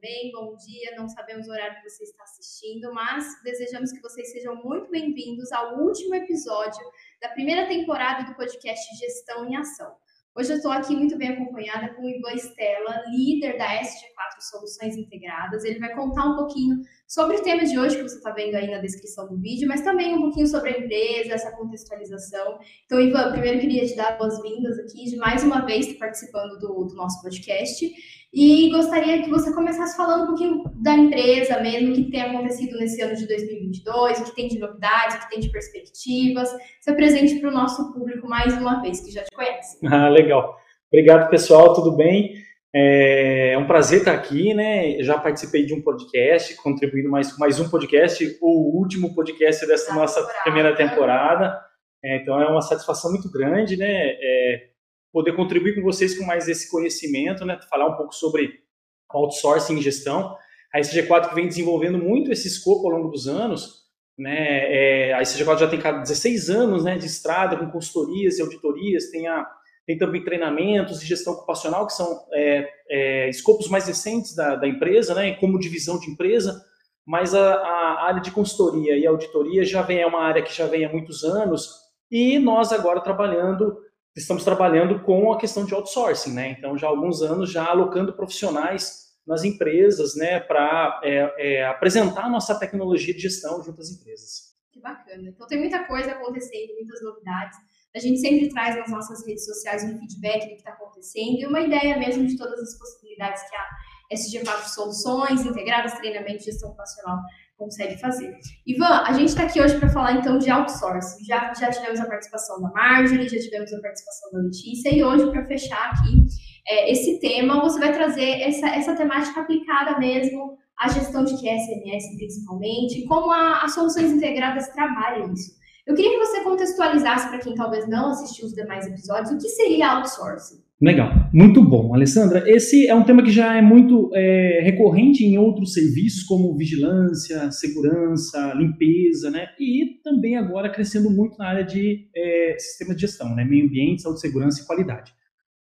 também. Bom dia, não sabemos o horário que você está assistindo, mas desejamos que vocês sejam muito bem-vindos ao último episódio da primeira temporada do podcast Gestão em Ação. Hoje eu estou aqui muito bem acompanhada com o Ivan Estela, líder da SG4 Soluções Integradas. Ele vai contar um pouquinho sobre o tema de hoje, que você está vendo aí na descrição do vídeo, mas também um pouquinho sobre a empresa, essa contextualização. Então, Ivan, primeiro queria te dar boas-vindas aqui, de mais uma vez participando do, do nosso podcast. E gostaria que você começasse falando um pouquinho da empresa mesmo, o que tem acontecido nesse ano de 2022, o que tem de novidades, o que tem de perspectivas. Se apresente para o nosso público mais uma vez, que já te conhece. Ah, legal. Obrigado, pessoal, tudo bem? É um prazer estar aqui, né? Já participei de um podcast, contribuindo mais com mais um podcast, o último podcast dessa nossa temporada. primeira temporada. É, então é uma satisfação muito grande, né? É, poder contribuir com vocês com mais esse conhecimento, né? Falar um pouco sobre outsourcing e gestão. A SG4 que vem desenvolvendo muito esse escopo ao longo dos anos, né? É, a SG4 já tem 16 anos, né, de estrada com consultorias e auditorias, tem a tem também treinamentos de gestão ocupacional, que são é, é, escopos mais recentes da, da, empresa, né, como divisão de empresa, mas a, a, área de consultoria e auditoria já vem, é uma área que já vem há muitos anos, e nós agora trabalhando estamos trabalhando com a questão de outsourcing, né? Então, já há alguns anos, já alocando profissionais nas empresas, né, para é, é, apresentar a nossa tecnologia de gestão junto às empresas. Que bacana. Então, tem muita coisa acontecendo, muitas novidades. A gente sempre traz nas nossas redes sociais um feedback do que está acontecendo e uma ideia mesmo de todas as possibilidades que a SG4 Soluções, integradas, treinamento e gestão ocupacional consegue fazer. Ivan, a gente está aqui hoje para falar então de outsourcing. Já, já tivemos a participação da Marjorie, já tivemos a participação da Letícia, e hoje, para fechar aqui é, esse tema, você vai trazer essa, essa temática aplicada mesmo à gestão de QSMS, principalmente, como a, as soluções integradas trabalham isso. Eu queria que você contextualizasse para quem talvez não assistiu os demais episódios, o que seria outsourcing? Legal, muito bom, Alessandra. Esse é um tema que já é muito é, recorrente em outros serviços, como vigilância, segurança, limpeza, né? E também agora crescendo muito na área de é, sistema de gestão, né? Meio ambiente, saúde, segurança e qualidade.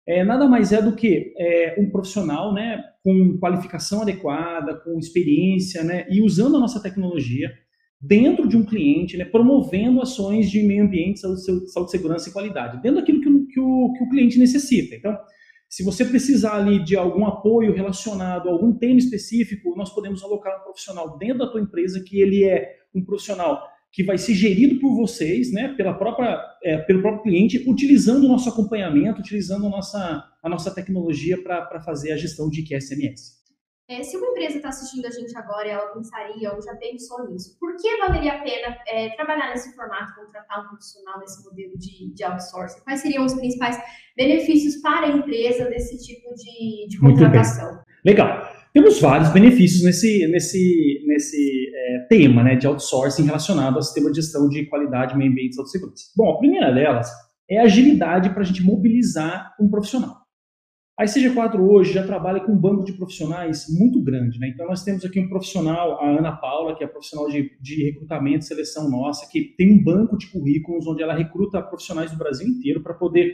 É, nada mais é do que é, um profissional, né? Com qualificação adequada, com experiência, né? E usando a nossa tecnologia dentro de um cliente, né? Promovendo ações de meio ambiente, saúde, saúde segurança e qualidade, dentro daquilo que que o, que o cliente necessita. Então, se você precisar ali de algum apoio relacionado a algum tema específico, nós podemos alocar um profissional dentro da tua empresa que ele é um profissional que vai ser gerido por vocês, né, pela própria, é, pelo próprio cliente, utilizando o nosso acompanhamento, utilizando a nossa, a nossa tecnologia para fazer a gestão de QSMS. É, se uma empresa está assistindo a gente agora e ela pensaria ou já pensou nisso, por que valeria a pena é, trabalhar nesse formato, contratar um profissional nesse modelo de, de outsourcing? Quais seriam os principais benefícios para a empresa desse tipo de, de contratação? Legal. Temos vários benefícios nesse, nesse, nesse é, tema né, de outsourcing relacionado ao sistema de gestão de qualidade, meio ambiente e segurança. Bom, a primeira delas é a agilidade para a gente mobilizar um profissional. A ICG4 hoje já trabalha com um banco de profissionais muito grande, né? Então nós temos aqui um profissional, a Ana Paula, que é profissional de, de recrutamento e seleção nossa, que tem um banco de currículos onde ela recruta profissionais do Brasil inteiro para poder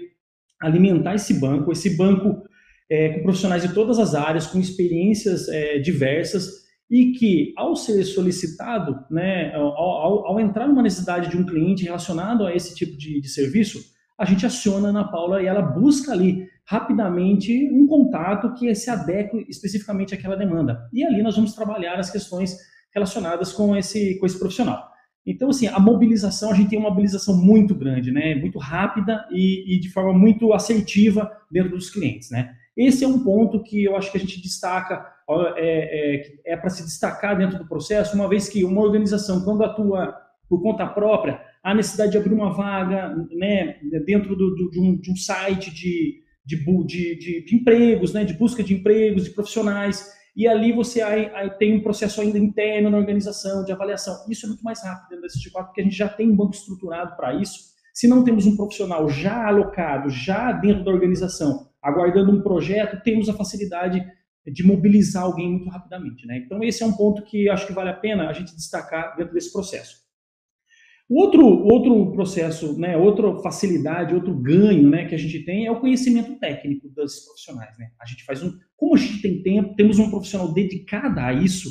alimentar esse banco, esse banco é, com profissionais de todas as áreas, com experiências é, diversas e que, ao ser solicitado, né, ao, ao, ao, entrar numa necessidade de um cliente relacionado a esse tipo de, de serviço, a gente aciona a Ana Paula e ela busca ali rapidamente um contato que se adeque especificamente àquela demanda. E ali nós vamos trabalhar as questões relacionadas com esse, com esse profissional. Então, assim, a mobilização, a gente tem uma mobilização muito grande, né? Muito rápida e, e de forma muito assertiva dentro dos clientes, né? Esse é um ponto que eu acho que a gente destaca, é, é, é para se destacar dentro do processo, uma vez que uma organização, quando atua por conta própria, há necessidade de abrir uma vaga né, dentro do, do, de, um, de um site de, de, de, de, empregos, né, de busca de empregos, de profissionais, e ali você aí, aí tem um processo ainda interno na organização, de avaliação. Isso é muito mais rápido dentro desse tipo, porque a gente já tem um banco estruturado para isso. Se não temos um profissional já alocado, já dentro da organização, aguardando um projeto, temos a facilidade de mobilizar alguém muito rapidamente. Né? Então, esse é um ponto que acho que vale a pena a gente destacar dentro desse processo. Outro, outro processo, né, outra facilidade, outro ganho né, que a gente tem é o conhecimento técnico dos profissionais. Né? A gente faz um. Como a gente tem tempo, temos um profissional dedicado a isso,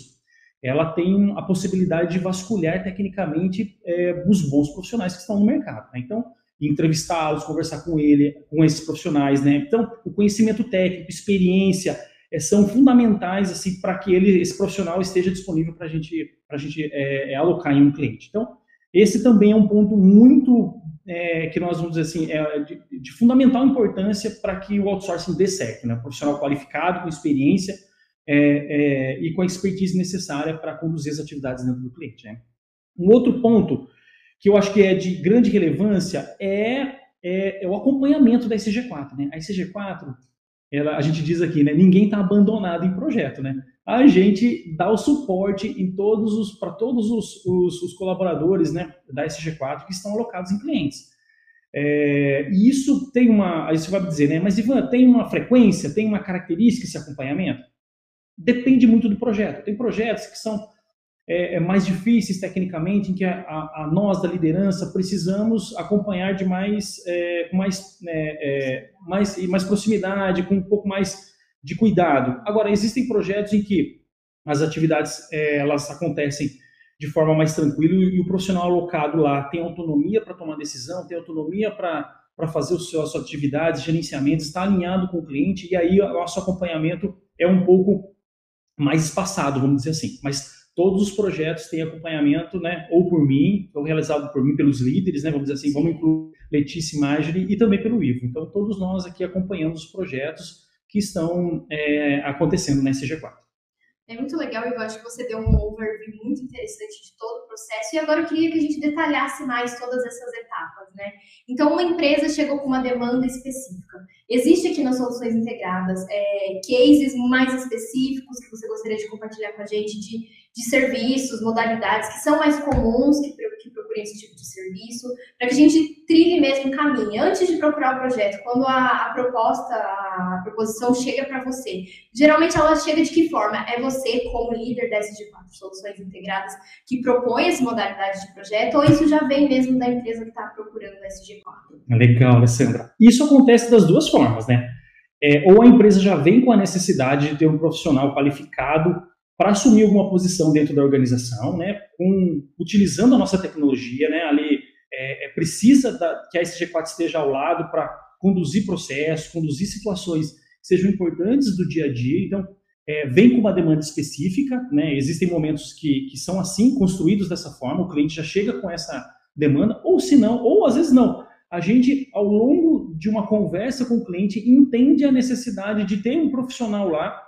ela tem a possibilidade de vasculhar tecnicamente é, os bons profissionais que estão no mercado. Né? Então, entrevistá-los, conversar com ele, com esses profissionais. Né? Então, o conhecimento técnico, experiência, é, são fundamentais assim para que ele, esse profissional esteja disponível para gente, a gente é, é, alocar em um cliente. Então, esse também é um ponto muito é, que nós vamos dizer assim, é de, de fundamental importância para que o outsourcing dê certo, né? Profissional qualificado, com experiência é, é, e com a expertise necessária para conduzir as atividades dentro do cliente. Né? Um outro ponto que eu acho que é de grande relevância é, é, é o acompanhamento da ICG4. Né? A ICG4, ela, a gente diz aqui, né, ninguém está abandonado em projeto. Né? A gente dá o suporte em todos os para todos os, os, os, colaboradores né, da SG4 que estão alocados em clientes. É, e isso tem uma. Aí você vai dizer, né? Mas Ivan, tem uma frequência, tem uma característica esse acompanhamento? Depende muito do projeto. Tem projetos que são é, é mais difíceis tecnicamente, em que a, a, a, nós da liderança precisamos acompanhar de mais, é, mais, é, é, mais, mais proximidade, com um pouco mais de cuidado. Agora, existem projetos em que as atividades é, elas acontecem de forma mais tranquila e o profissional alocado lá tem autonomia para tomar decisão, tem autonomia para fazer as suas atividades, gerenciamento, está alinhado com o cliente e aí o nosso acompanhamento é um pouco mais espaçado, vamos dizer assim. Mas todos os projetos têm acompanhamento, né, ou por mim, ou realizado por mim, pelos líderes, né, vamos dizer assim, vamos incluir Letícia e Marjorie e também pelo Ivo. Então, todos nós aqui acompanhamos os projetos que estão é, acontecendo na SG4. É muito legal, eu acho que você deu um overview muito interessante de todo o processo. E agora eu queria que a gente detalhasse mais todas essas etapas, né? Então, uma empresa chegou com uma demanda específica. Existe aqui nas soluções integradas é, cases mais específicos que você gostaria de compartilhar com a gente de, de serviços, modalidades que são mais comuns que, que procurem esse tipo de serviço, para que a gente trilhe mesmo o caminho. Antes de procurar o projeto, quando a, a proposta, a proposição chega para você, geralmente ela chega de que forma? É você, como líder da SG4 Soluções Integradas, que propõe essa modalidade de projeto, ou isso já vem mesmo da empresa que está procurando o SG4? Legal, Alessandra. Isso acontece das duas formas, né? É, ou a empresa já vem com a necessidade de ter um profissional qualificado para assumir alguma posição dentro da organização, né, com, utilizando a nossa tecnologia, né, ali é, é precisa da, que a SG4 esteja ao lado para conduzir processos, conduzir situações que sejam importantes do dia a dia. Então, é, vem com uma demanda específica, né, existem momentos que, que são assim, construídos dessa forma, o cliente já chega com essa demanda, ou se não, ou às vezes não. A gente, ao longo de uma conversa com o cliente, entende a necessidade de ter um profissional lá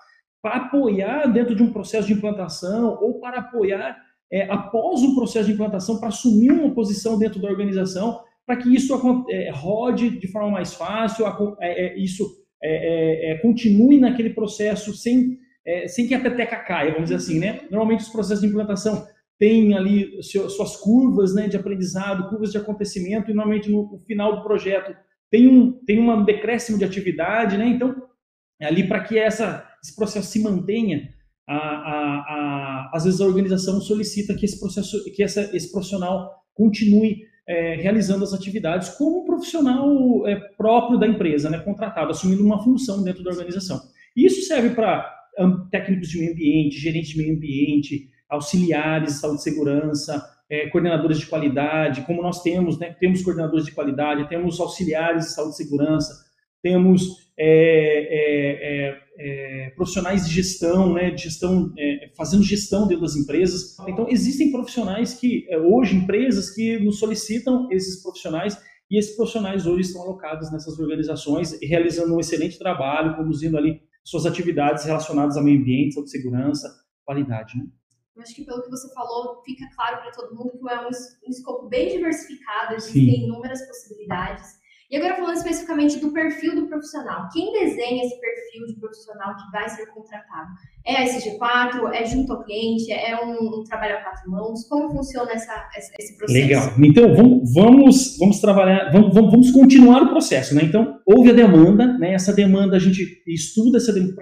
para apoiar dentro de um processo de implantação ou para apoiar é, após o processo de implantação para assumir uma posição dentro da organização para que isso é, rode de forma mais fácil, é, é, isso é, é, continue naquele processo sem, sem que a peteca caia, vamos dizer assim, né? Normalmente os processos de implantação têm ali suas curvas né, de aprendizado, curvas de acontecimento, e normalmente no final do projeto tem um, tem um decréscimo de atividade, né? Então, ali para que essa esse processo se mantenha, a, a, a, às vezes a organização solicita que esse processo, que essa, esse profissional continue é, realizando as atividades como profissional é, próprio da empresa, né, contratado, assumindo uma função dentro da organização. Isso serve para um, técnicos de meio ambiente, gerentes de meio ambiente, auxiliares de saúde e segurança, é, coordenadores de qualidade, como nós temos, né, temos coordenadores de qualidade, temos auxiliares de saúde e segurança, temos é, é, é, profissionais de gestão, né, de gestão, é, fazendo gestão dentro das empresas. Então, existem profissionais que, é, hoje, empresas que nos solicitam esses profissionais e esses profissionais hoje estão alocados nessas organizações, realizando um excelente trabalho, conduzindo ali suas atividades relacionadas ao meio ambiente, saúde segurança, qualidade. Né? Eu acho que pelo que você falou, fica claro para todo mundo que é um, um escopo bem diversificado, existem inúmeras possibilidades. E agora falando especificamente do perfil do profissional. Quem desenha esse perfil de profissional que vai ser contratado? É a SG4? É junto ao cliente? É um, um trabalho a quatro mãos? Como funciona essa, esse processo? Legal. Então, vamos, vamos, vamos trabalhar, vamos, vamos, continuar o processo. Né? Então, houve a demanda, né? essa demanda, a gente estuda essa demanda.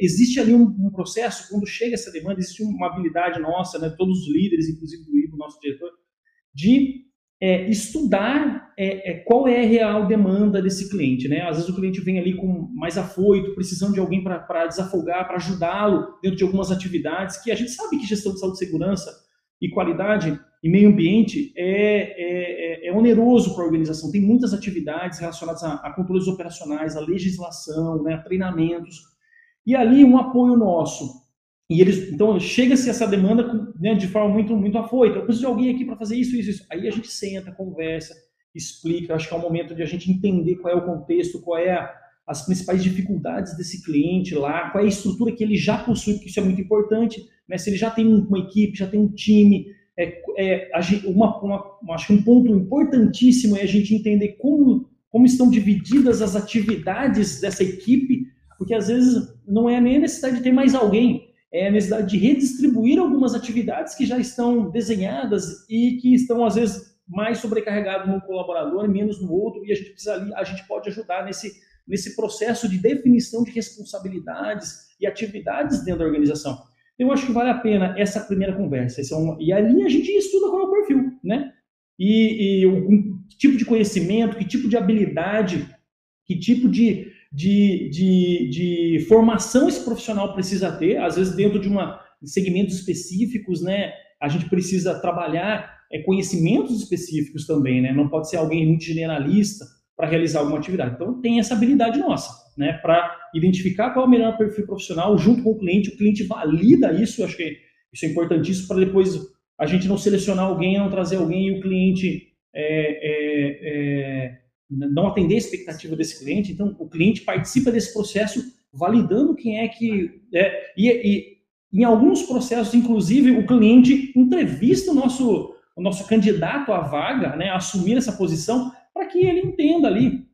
Existe ali um, um processo, quando chega essa demanda, existe uma habilidade nossa, né? todos os líderes, inclusive do Ivo, nosso diretor, de é, estudar é, é, qual é a real demanda desse cliente. Né? Às vezes o cliente vem ali com mais afoito, precisando de alguém para desafogar, para ajudá-lo dentro de algumas atividades, que a gente sabe que gestão de saúde segurança e qualidade e meio ambiente é, é, é, é oneroso para a organização. Tem muitas atividades relacionadas a, a controles operacionais, a legislação, né, a treinamentos. E ali um apoio nosso e eles, então, chega-se essa demanda né, de forma muito, muito afoita. Eu preciso de alguém aqui para fazer isso, isso, isso. Aí a gente senta, conversa, explica. Acho que é o momento de a gente entender qual é o contexto, qual é a, as principais dificuldades desse cliente lá, qual é a estrutura que ele já possui, porque isso é muito importante. Né? Se ele já tem uma equipe, já tem um time, é, é, uma, uma, acho que um ponto importantíssimo é a gente entender como, como estão divididas as atividades dessa equipe, porque às vezes não é nem a necessidade de ter mais alguém, é a necessidade de redistribuir algumas atividades que já estão desenhadas e que estão, às vezes, mais sobrecarregadas num colaborador e menos no outro, e a gente precisa ali, a gente pode ajudar nesse, nesse processo de definição de responsabilidades e atividades dentro da organização. Então, eu acho que vale a pena essa primeira conversa. É uma, e ali a gente estuda qual é o perfil, né? E, e o, que tipo de conhecimento, que tipo de habilidade, que tipo de de, de, de formação esse profissional precisa ter, às vezes dentro de uma segmentos específicos, né? A gente precisa trabalhar é, conhecimentos específicos também, né? Não pode ser alguém muito generalista para realizar alguma atividade. Então tem essa habilidade nossa, né? Para identificar qual é o melhor perfil profissional junto com o cliente, o cliente valida isso, acho que isso é importantíssimo para depois a gente não selecionar alguém, não trazer alguém e o cliente é, é, é não atender a expectativa desse cliente. Então, o cliente participa desse processo validando quem é que. É, e, e em alguns processos, inclusive, o cliente entrevista o nosso, o nosso candidato à vaga, né, assumir essa posição, para que ele entenda ali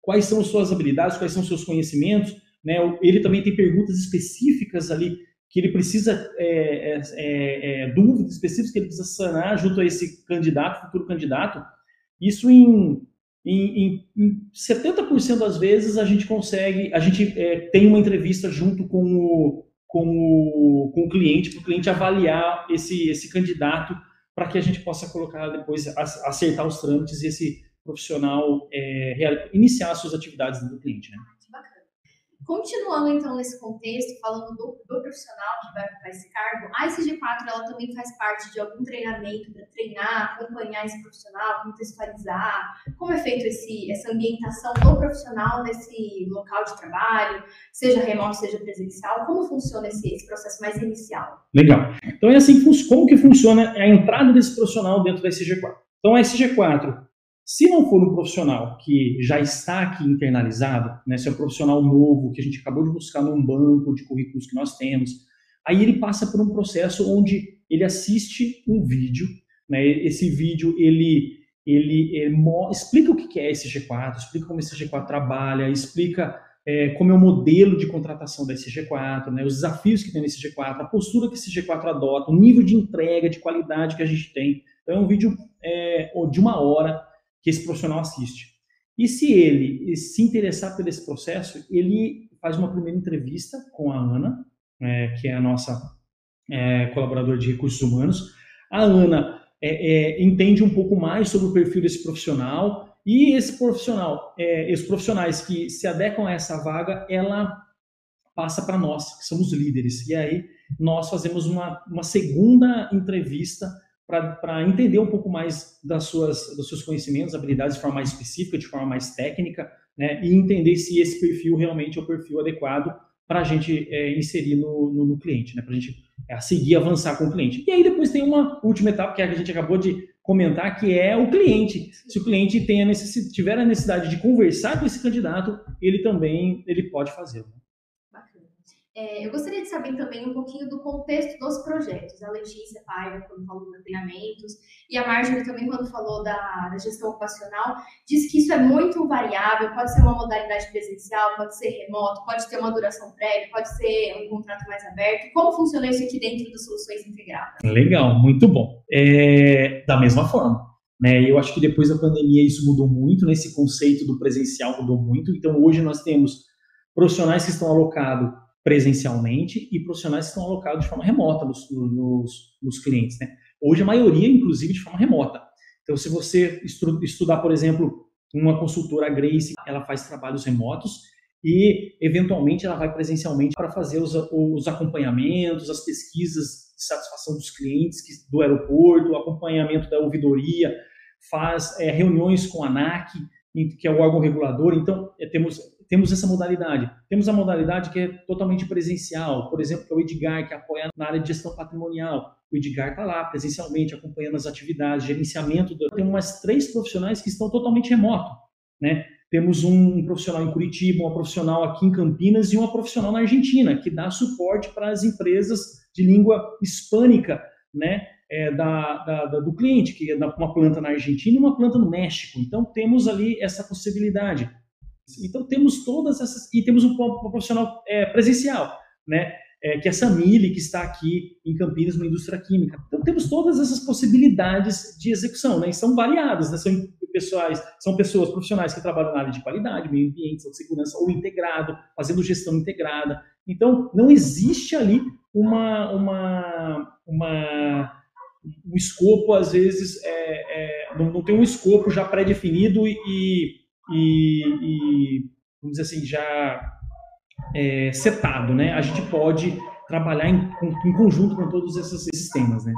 quais são as suas habilidades, quais são seus conhecimentos. Né, ele também tem perguntas específicas ali que ele precisa, é, é, é, é dúvidas específicas que ele precisa sanar junto a esse candidato, futuro candidato. Isso em em, em, em 70% das vezes a gente consegue, a gente é, tem uma entrevista junto com o, com o, com o cliente, para o cliente avaliar esse, esse candidato, para que a gente possa colocar depois, acertar os trâmites e esse profissional é, iniciar suas atividades do cliente. Né? Continuando então nesse contexto, falando do, do profissional que vai ocupar esse cargo, a ICG4 ela também faz parte de algum treinamento para treinar, acompanhar esse profissional, contextualizar, como é feito esse, essa ambientação do profissional nesse local de trabalho, seja remoto, seja presencial, como funciona esse, esse processo mais inicial? Legal. Então é assim, como que funciona a entrada desse profissional dentro da ICG4? Então a ICG4 se não for um profissional que já está aqui internalizado, né, se é um profissional novo, que a gente acabou de buscar num banco de currículos que nós temos, aí ele passa por um processo onde ele assiste um vídeo, né, esse vídeo ele, ele, ele explica o que é esse G4, explica como esse G4 trabalha, explica é, como é o modelo de contratação da SG4, né, os desafios que tem nesse G4, a postura que esse G4 adota, o nível de entrega, de qualidade que a gente tem. Então é um vídeo é, de uma hora, que esse profissional assiste. E se ele se interessar por esse processo, ele faz uma primeira entrevista com a Ana, é, que é a nossa é, colaboradora de recursos humanos. A Ana é, é entende um pouco mais sobre o perfil desse profissional e esse profissional, é, esses profissionais que se adequam a essa vaga, ela passa para nós, que somos líderes. E aí nós fazemos uma, uma segunda entrevista para entender um pouco mais das suas, dos seus conhecimentos, habilidades de forma mais específica, de forma mais técnica, né, e entender se esse perfil realmente é o perfil adequado para a gente é, inserir no, no, no, cliente, né, para a gente é, seguir, avançar com o cliente. E aí depois tem uma última etapa, que é a gente acabou de comentar, que é o cliente. Se o cliente tem a tiver a necessidade de conversar com esse candidato, ele também ele pode fazer. Né? É, eu gostaria de saber também um pouquinho do contexto dos projetos. A Letícia Paiva, quando falou de treinamentos, e a Marjorie também, quando falou da, da, gestão ocupacional, disse que isso é muito variável, pode ser uma modalidade presencial, pode ser remoto, pode ter uma duração prévia, pode ser um contrato mais aberto. Como funciona isso aqui dentro das soluções integradas? Legal, muito bom. É, da mesma forma. Né, eu acho que depois da pandemia isso mudou muito, nesse conceito do presencial mudou muito. Então hoje nós temos profissionais que estão alocados presencialmente e profissionais que estão alocados de forma remota nos, nos, nos clientes. Né? Hoje a maioria, inclusive, de forma remota. Então, se você estudar, por exemplo, uma consultora Grace, ela faz trabalhos remotos e, eventualmente, ela vai presencialmente para fazer os, os acompanhamentos, as pesquisas de satisfação dos clientes que, do aeroporto, o acompanhamento da ouvidoria, faz é, reuniões com a ANAC, que é o órgão regulador. Então, é, temos, temos essa modalidade. Temos a modalidade que é totalmente presencial, por exemplo, que é o Edgar, que apoia na área de gestão patrimonial. O Edgar está lá presencialmente, acompanhando as atividades, gerenciamento. Do... Tem umas três profissionais que estão totalmente remoto. Né? Temos um profissional em Curitiba, uma profissional aqui em Campinas e uma profissional na Argentina, que dá suporte para as empresas de língua hispânica, né? É, da, da, do cliente, que é uma planta na Argentina e uma planta no México. Então, temos ali essa possibilidade. Então, temos todas essas. E temos um, profissional é, presencial, né? É, que é a Samile, que está aqui em Campinas, uma indústria química. Então, temos todas essas possibilidades de execução, né? E são variadas, né? São pessoais, são pessoas profissionais que trabalham na área de qualidade, meio ambiente, saúde segurança, ou integrado, fazendo gestão integrada. Então, não existe ali uma, uma, uma um escopo, às vezes, é, é, não, não, tem um escopo já pré-definido e, e, e, vamos dizer assim, já é, setado, né? A gente pode trabalhar em, em conjunto com todos esses, esses temas, né?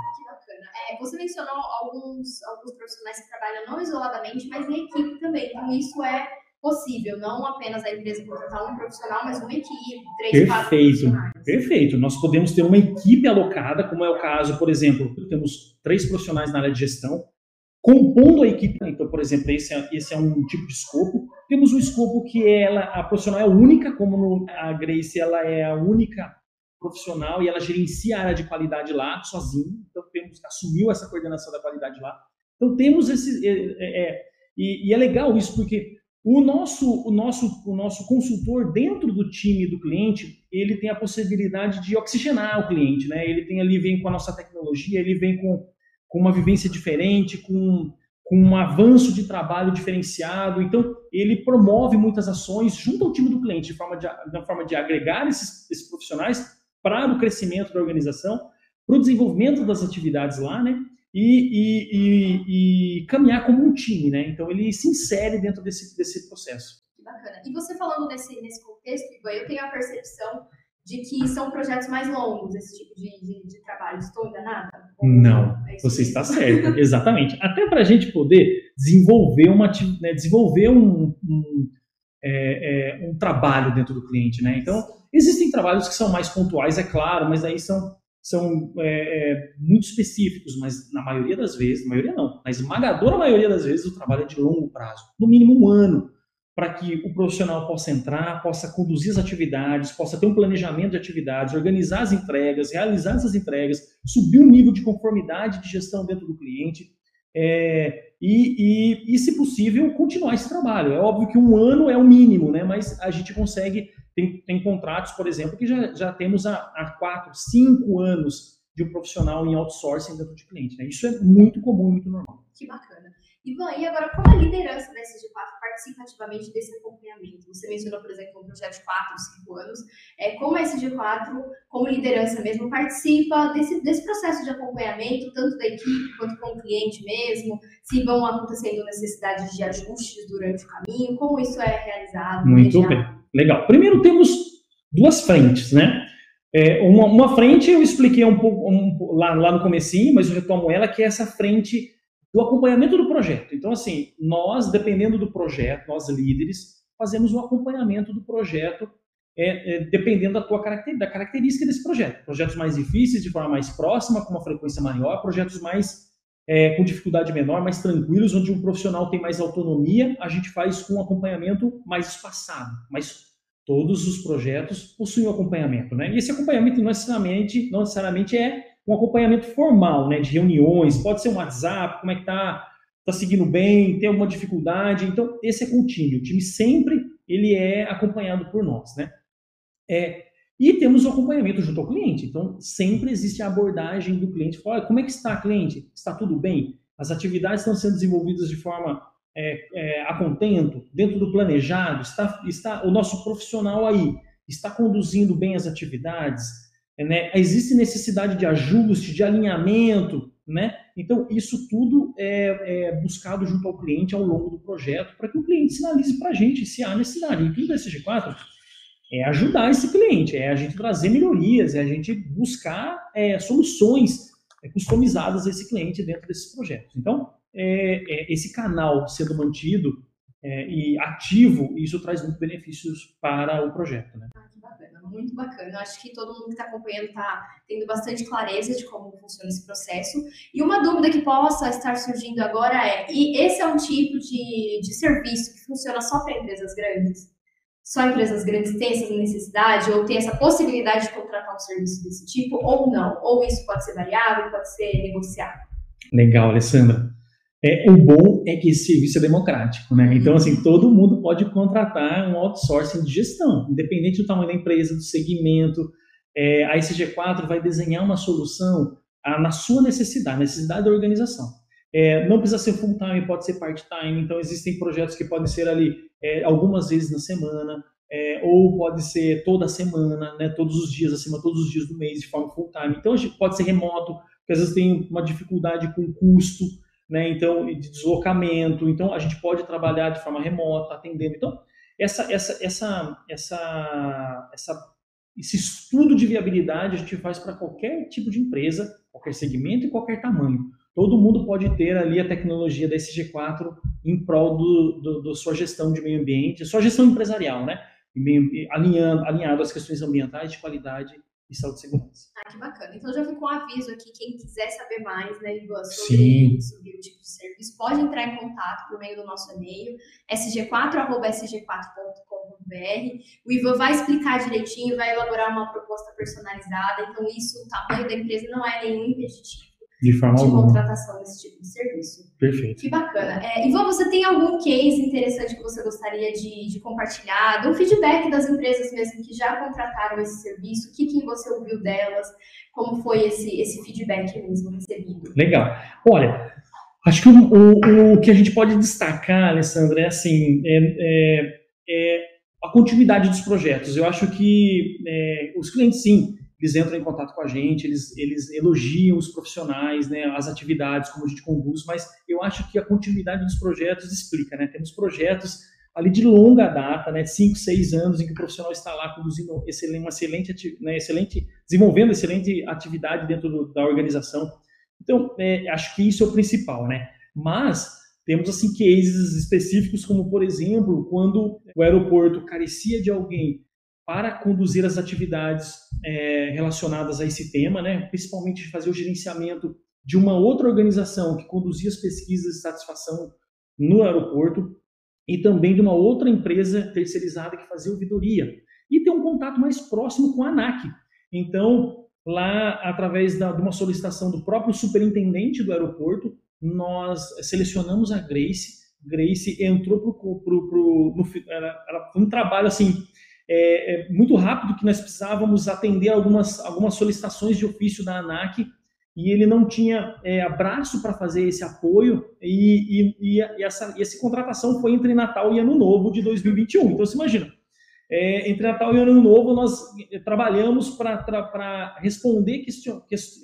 É, você mencionou alguns, alguns profissionais que trabalham não isoladamente, mas em equipe também. Então, isso é possível, não apenas a empresa contratar um profissional, mas uma equipe, três, Perfeito, perfeito. Nós podemos ter uma equipe alocada, como é o caso, por exemplo, temos três profissionais na área de gestão, compondo a equipe. Então, por exemplo, esse é, esse é um tipo de escopo. Temos um escopo que ela, a profissional é única, como no, a Grace ela é a única profissional e ela gerencia a área de qualidade lá sozinha. Então, temos, assumiu essa coordenação da qualidade lá. Então, temos esse. É, é, é, e, e, é legal isso, porque o nosso, o, nosso, o nosso consultor dentro do time do cliente, ele tem a possibilidade de oxigenar o cliente, né? Ele tem ali, vem com a nossa tecnologia, ele vem com, com uma vivência diferente, com, com um avanço de trabalho diferenciado. Então, ele promove muitas ações junto ao time do cliente, de forma de, de forma de agregar esses, esses profissionais para o crescimento da organização, para o desenvolvimento das atividades lá, né? E, e, e, e, caminhar como um time, né? Então ele se insere dentro desse, desse processo. Que bacana. E você falando nesse, nesse contexto, eu tenho a percepção de que são projetos mais longos esse tipo de, de, de trabalho. Estou enganada? Não, é você está certa, exatamente. Até para a gente poder desenvolver uma, né, desenvolver um, um, é, é, um trabalho dentro do cliente, né? Então Existem trabalhos que são mais pontuais, é claro, mas aí são, são é, é, muito específicos, mas na maioria das vezes, na maioria não, na esmagadora maioria das vezes o trabalho é de longo prazo, no mínimo um ano, para que o profissional possa entrar, possa conduzir as atividades, possa ter um planejamento de atividades, organizar as entregas, realizar essas entregas, subir o nível de conformidade de gestão dentro do cliente, é, e, e, e, se possível, continuar esse trabalho. É óbvio que um ano é o mínimo, né? mas a gente consegue tem, tem contratos, por exemplo, que já, já temos há, há quatro, cinco anos de um profissional em outsourcing dentro de cliente. Né? Isso é muito comum, muito normal. Que bacana. Ivan, e agora como a liderança da SG4 participa ativamente desse acompanhamento? Você mencionou, por exemplo, um projeto de 4, 5 anos. É, como a SG4, como liderança mesmo, participa desse, desse processo de acompanhamento, tanto da equipe quanto com o cliente mesmo? Se vão acontecendo necessidades de ajustes durante o caminho? Como isso é realizado? Muito bem. Legal. Primeiro temos duas frentes, né? É, uma, uma, frente eu expliquei um pouco um, lá, lá no comecinho, mas eu retomo ela, que é essa frente do acompanhamento do projeto. Então, assim, nós, dependendo do projeto, nós líderes, fazemos um acompanhamento do projeto é, é, dependendo da tua da característica desse projeto. Projetos mais difíceis, de forma mais próxima, com uma frequência maior, projetos mais é, com dificuldade menor, mais tranquilos, onde um profissional tem mais autonomia, a gente faz com um acompanhamento mais espaçado, mas todos os projetos possuem um acompanhamento, né? E esse acompanhamento não necessariamente, não necessariamente é um acompanhamento formal, né? De reuniões, pode ser um WhatsApp, como é que tá, tá seguindo bem, tem alguma dificuldade, então esse é contínuo, o time sempre ele é acompanhado por nós, né? É, e temos o acompanhamento junto ao cliente. Então, sempre existe a abordagem do cliente. Fala, como é que está, cliente? Está tudo bem? As atividades estão sendo desenvolvidas de forma é, é, a contento, dentro do planejado? Está, está o nosso profissional aí? Está conduzindo bem as atividades? Né? Existe necessidade de ajuste, de alinhamento, né? Então, isso tudo é, é buscado junto ao cliente ao longo do projeto para que o cliente sinalize para a gente se há necessidade. O intuito da SG4 é ajudar esse cliente, é a gente trazer melhorias, é a gente buscar é, soluções é, customizadas a esse cliente dentro desses projetos. Então, é, é, esse canal sendo mantido é, e ativo, isso traz muitos benefícios para o projeto. Né? Muito bacana. Eu acho que todo mundo que está acompanhando está tendo bastante clareza de como funciona esse processo. E uma dúvida que possa estar surgindo agora é: e esse é um tipo de, de serviço que funciona só para empresas grandes? Só empresas grandes têm essa necessidade ou têm essa possibilidade de contratar um serviço desse tipo ou não? Ou isso pode ser variável, pode ser negociado? Legal, Alessandra. É, o bom é que esse serviço é democrático, né? Então, assim, todo mundo pode contratar um outsourcing de gestão, independente do tamanho da empresa, do segmento. É, a SG4 vai desenhar uma solução a, na sua necessidade, necessidade da organização. É, não precisa ser full time, pode ser part time. Então, existem projetos que podem ser ali é, algumas vezes na semana, é, ou pode ser toda semana, né, todos os dias, acima todos os dias do mês, de forma full time. Então, pode ser remoto, porque às vezes tem uma dificuldade com custo né? Então, de deslocamento. Então, a gente pode trabalhar de forma remota, atendendo. Então, essa, essa, essa, essa, essa, esse estudo de viabilidade a gente faz para qualquer tipo de empresa, qualquer segmento e qualquer tamanho. Todo mundo pode ter ali a tecnologia da SG4 em prol do, do, do sua gestão de meio ambiente, sua gestão empresarial, né? Alinhando, alinhado às questões ambientais de qualidade e saúde e segurança. Ah, que bacana. Então já fica um aviso aqui, quem quiser saber mais, né, Ivan, sobre, sobre o tipo de serviço, pode entrar em contato por meio do nosso e-mail, sg4.sg4.com.br. O Ivan vai explicar direitinho, vai elaborar uma proposta personalizada, então isso, o tamanho da empresa não é nenhum impeditivo de forma de alguma. contratação desse tipo de serviço. Perfeito. Que bacana. É, Ivan, você tem algum case interessante que você gostaria de, de compartilhar? Dê um feedback das empresas mesmo que já contrataram esse serviço, o que, que você ouviu delas, como foi esse, esse feedback mesmo recebido? Legal. Olha, acho que o, o, o que a gente pode destacar, Alessandra, é assim, é, é, é a continuidade dos projetos. Eu acho que é, os clientes, sim, eles entram em contato com a gente, eles, eles elogiam os profissionais, né, as atividades, como a gente conduz, mas eu acho que a continuidade dos projetos explica, né? Temos projetos ali de longa data, né, 5, 6 anos, em que o profissional está lá conduzindo excelente, uma excelente, né, excelente, desenvolvendo excelente atividade dentro do, da organização. Então, é, acho que isso é o principal, né? Mas temos assim cases específicos, como por exemplo, quando o aeroporto carecia de alguém para conduzir as atividades é, relacionadas a esse tema, né? principalmente fazer o gerenciamento de uma outra organização que conduzia as pesquisas de satisfação no aeroporto e também de uma outra empresa terceirizada que fazia ouvidoria e ter um contato mais próximo com a ANAC. Então, lá, através da, de uma solicitação do próprio superintendente do aeroporto, nós selecionamos a Grace. Grace entrou para um trabalho assim é, é, muito rápido que nós precisávamos atender algumas, algumas solicitações de ofício da ANAC e ele não tinha é, abraço para fazer esse apoio e, e, e, essa, e essa contratação foi entre Natal e Ano Novo de 2021. Então, você imagina, é, entre Natal e Ano Novo nós trabalhamos para responder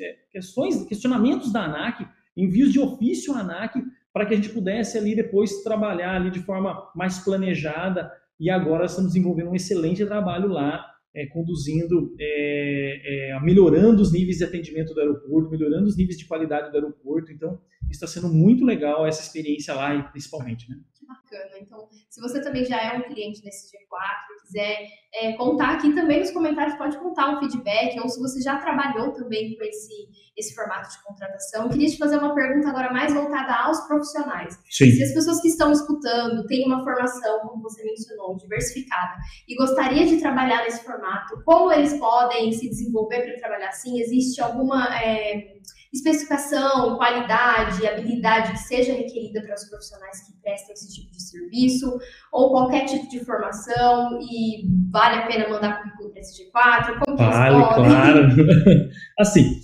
é, questões, questionamentos da ANAC, envios de ofício à ANAC, para que a gente pudesse ali depois trabalhar ali de forma mais planejada e agora estamos desenvolvendo um excelente trabalho lá, é, conduzindo, é, é, melhorando os níveis de atendimento do aeroporto, melhorando os níveis de qualidade do aeroporto. Então, está sendo muito legal essa experiência lá, principalmente. Né? Que bacana. Então, se você também já é um cliente desse G4, quiser é, contar aqui também nos comentários, pode contar um feedback, ou se você já trabalhou também com esse, esse formato de contratação. Eu queria te fazer uma pergunta agora mais voltada aos profissionais. Sim. Se as pessoas que estão escutando têm uma formação, como você mencionou, diversificada, e gostaria de trabalhar nesse formato, como eles podem se desenvolver para trabalhar assim? Existe alguma é, especificação, qualidade, habilidade que seja requerida para os profissionais que prestam esse tipo de serviço, ou qualquer tipo de formação, e vale a pena mandar currículo para esse G4? Como vale, claro. assim,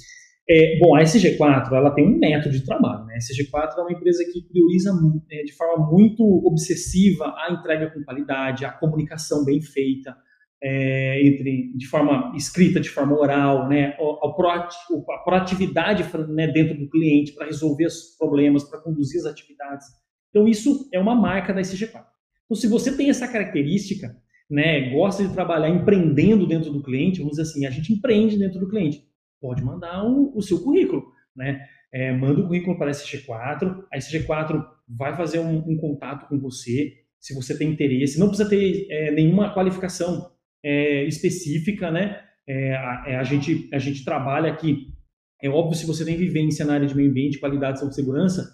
é, bom, a SG4 ela tem um método de trabalho. Né? A SG4 é uma empresa que prioriza é, de forma muito obsessiva a entrega com qualidade, a comunicação bem feita, é, entre de forma escrita, de forma oral, né, a, proatividade né, dentro do cliente para resolver os problemas, para conduzir as atividades. Então isso é uma marca da SG4. Então se você tem essa característica, né, gosta de trabalhar empreendendo dentro do cliente, vamos dizer assim, a gente empreende dentro do cliente, pode mandar o, o seu currículo, né? É, manda o currículo para a SG4, a SG4 vai fazer um, um contato com você, se você tem interesse, não precisa ter é, nenhuma qualificação é, específica, né? É, a, é, a, gente, a gente trabalha aqui, é óbvio, se você tem vivência na área de meio ambiente, qualidade, saúde e segurança,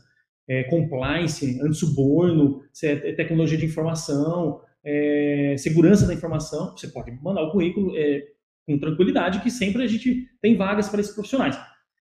é, compliance, anti-suborno, é, tecnologia de informação, é, segurança da informação, você pode mandar o currículo com tranquilidade, que sempre a gente tem vagas para esses profissionais.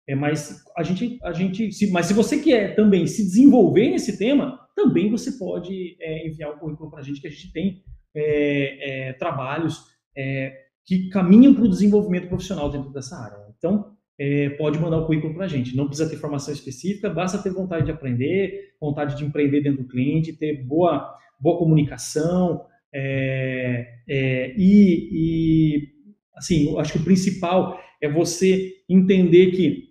É, mas a gente, a gente, se, mas se você quer também se desenvolver nesse tema, também você pode é, enviar o currículo para a gente, que a gente tem é, é, trabalhos é, que caminham para o desenvolvimento profissional dentro dessa área. Então, é, pode mandar o currículo para a gente. Não precisa ter formação específica, basta ter vontade de aprender, vontade de empreender dentro do cliente, ter boa, boa comunicação é, e, e, assim, eu acho que o principal é você entender que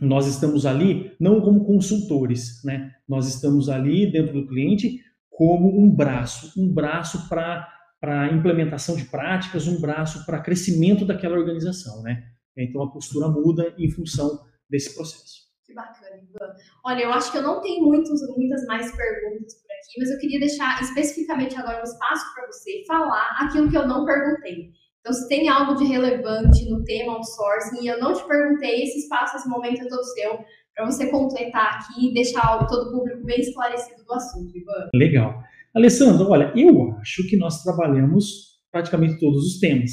nós estamos ali não como consultores, né? Nós estamos ali dentro do cliente como um braço, um braço para para implementação de práticas, um braço para crescimento daquela organização, né? Então a postura muda em função desse processo. Que bacana, Ivan. Olha, eu acho que eu não tenho muitos, muitas mais perguntas por aqui, mas eu queria deixar especificamente agora um espaço para você falar aquilo que eu não perguntei. Então, se tem algo de relevante no tema outsourcing e eu não te perguntei, esse espaço, esse momento é todo seu, para você completar aqui e deixar todo o público bem esclarecido do assunto, Ivan. Legal. Alessandro, olha, eu acho que nós trabalhamos praticamente todos os temas.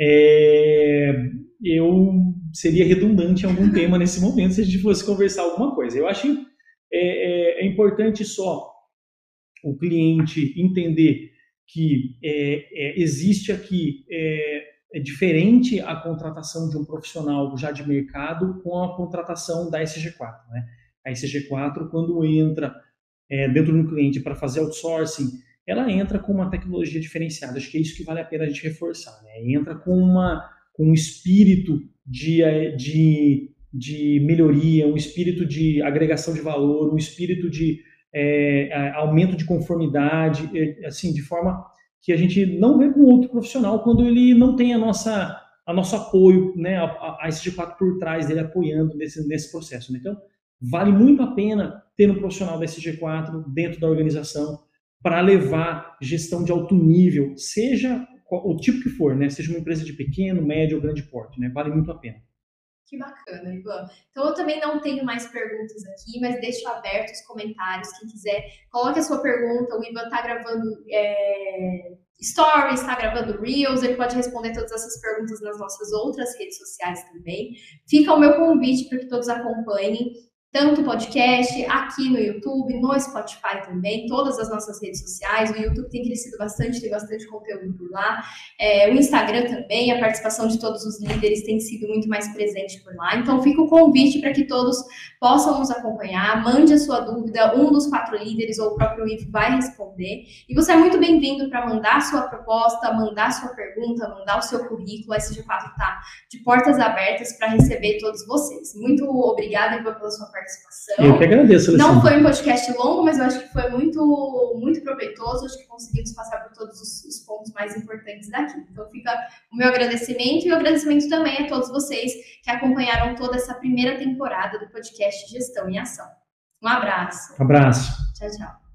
É, eu seria redundante em algum tema nesse momento se a gente fosse conversar alguma coisa. Eu acho é, é, é importante só o cliente entender que é, é, existe aqui é, é, diferente a contratação de um profissional já de mercado com a contratação da SG4. Né? A SG4, quando entra é, dentro do cliente para fazer outsourcing, ela entra com uma tecnologia diferenciada. Acho que é isso que vale a pena a gente reforçar. Né? Entra com, uma, com um espírito de, de, de melhoria, um espírito de agregação de valor, um espírito de é, aumento de conformidade, é, assim, de forma que a gente não vê com outro profissional quando ele não tem a nossa, a nosso apoio, né, a, a SG4 por trás dele apoiando nesse, nesse processo. Né? Então, vale muito a pena ter um profissional da SG4 dentro da organização para levar gestão de alto nível, seja o tipo que for, né? Seja uma empresa de pequeno, médio ou grande porte, né? Vale muito a pena. Que bacana, Ivan. Então eu também não tenho mais perguntas aqui, mas deixo aberto os comentários. Quem quiser, coloque a sua pergunta. O Ivan está gravando é, stories, está gravando reels. Ele pode responder todas essas perguntas nas nossas outras redes sociais também. Fica o meu convite para que todos acompanhem tanto podcast, aqui no YouTube, no Spotify também, todas as nossas redes sociais. O YouTube tem crescido bastante, tem bastante conteúdo por lá. É, o Instagram também, a participação de todos os líderes tem sido muito mais presente por lá. Então, fica o convite para que todos possam nos acompanhar. Mande a sua dúvida, um dos quatro líderes ou o próprio Ivo vai responder. E você é muito bem-vindo para mandar sua proposta, mandar sua pergunta, mandar o seu currículo. A SG4 está de portas abertas para receber todos vocês. Muito obrigada, Ivo, pela sua participação participação. Eu que agradeço, Alessandra. Não foi um podcast longo, mas eu acho que foi muito, muito proveitoso. Acho que conseguimos passar por todos os, os pontos mais importantes daqui. Então fica o meu agradecimento e o agradecimento também a todos vocês que acompanharam toda essa primeira temporada do podcast Gestão em Ação. Um abraço. Um abraço. Tchau, tchau.